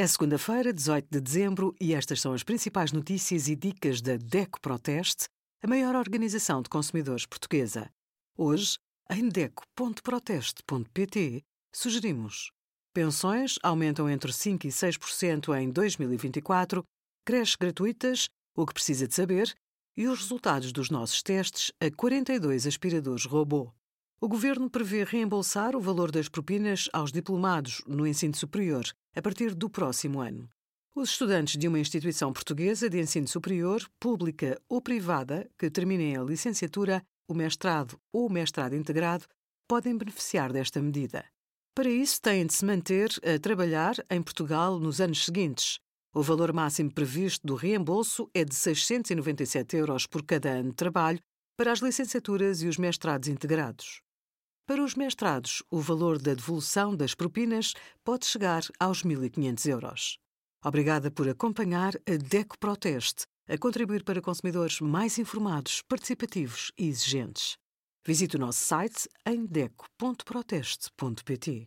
É segunda-feira, 18 de dezembro, e estas são as principais notícias e dicas da DECO Proteste, a maior organização de consumidores portuguesa. Hoje, em DECO.proteste.pt, sugerimos: pensões aumentam entre 5% e 6% em 2024, creches gratuitas, o que precisa de saber e os resultados dos nossos testes a 42 aspiradores robô. O governo prevê reembolsar o valor das propinas aos diplomados no ensino superior a partir do próximo ano. Os estudantes de uma instituição portuguesa de ensino superior, pública ou privada, que terminem a licenciatura, o mestrado ou o mestrado integrado, podem beneficiar desta medida. Para isso, têm de se manter a trabalhar em Portugal nos anos seguintes. O valor máximo previsto do reembolso é de 697 euros por cada ano de trabalho para as licenciaturas e os mestrados integrados. Para os mestrados, o valor da devolução das propinas pode chegar aos 1.500 euros. Obrigada por acompanhar a DECO Proteste, a contribuir para consumidores mais informados, participativos e exigentes. Visite o nosso site em deco.proteste.pt.